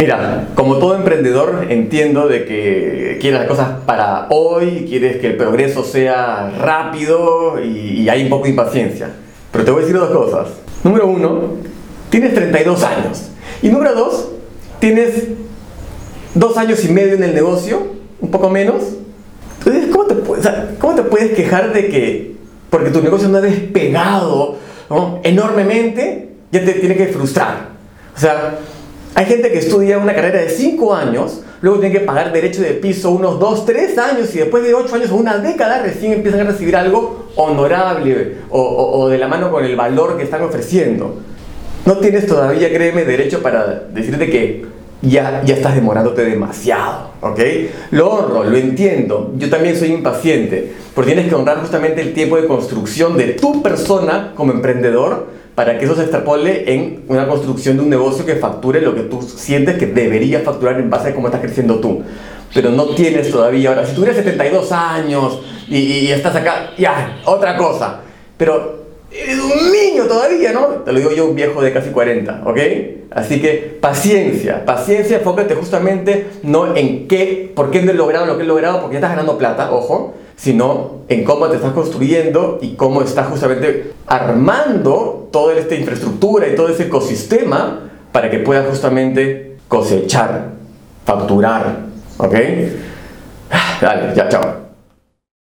Mira, como todo emprendedor entiendo de que quieres las cosas para hoy, quieres que el progreso sea rápido y, hay un poco de impaciencia. Pero te voy a decir dos cosas. Número uno, tienes 32 años. Y número dos, tienes dos años y medio en el negocio, un poco menos. Entonces, ¿cómo te, puedes, ¿cómo te puedes quejar de que porque tu negocio no ha despegado enormemente, ya te tiene que frustrar? O sea, hay gente que estudia una carrera de 5 años, luego tiene que pagar derecho de piso unos 2, 3 años y después de 8 años o una década recién empiezan a recibir algo honorable o, o, o de la mano con el valor que están ofreciendo. No tienes todavía, créeme, derecho para decirte que ya, ya estás demorándote demasiado, ¿ok? Lo honro, lo entiendo. Yo también soy impaciente, porque tienes que honrar justamente el tiempo de construcción de tu persona como emprendedor para que eso se extrapole en una construcción de un negocio que facture lo que tú sientes que debería facturar en base a cómo estás creciendo tú. Pero no tienes todavía, ahora, si tuvieras 72 años y, y estás acá, ya, otra cosa. Pero Eres un niño todavía, ¿no? Te lo digo yo, un viejo de casi 40, ¿ok? Así que paciencia, paciencia, enfócate justamente no en qué, por qué no he logrado lo que he logrado, porque estás ganando plata, ojo, sino en cómo te estás construyendo y cómo estás justamente armando toda esta infraestructura y todo ese ecosistema para que puedas justamente cosechar, facturar, ¿ok? Dale, ya, chao.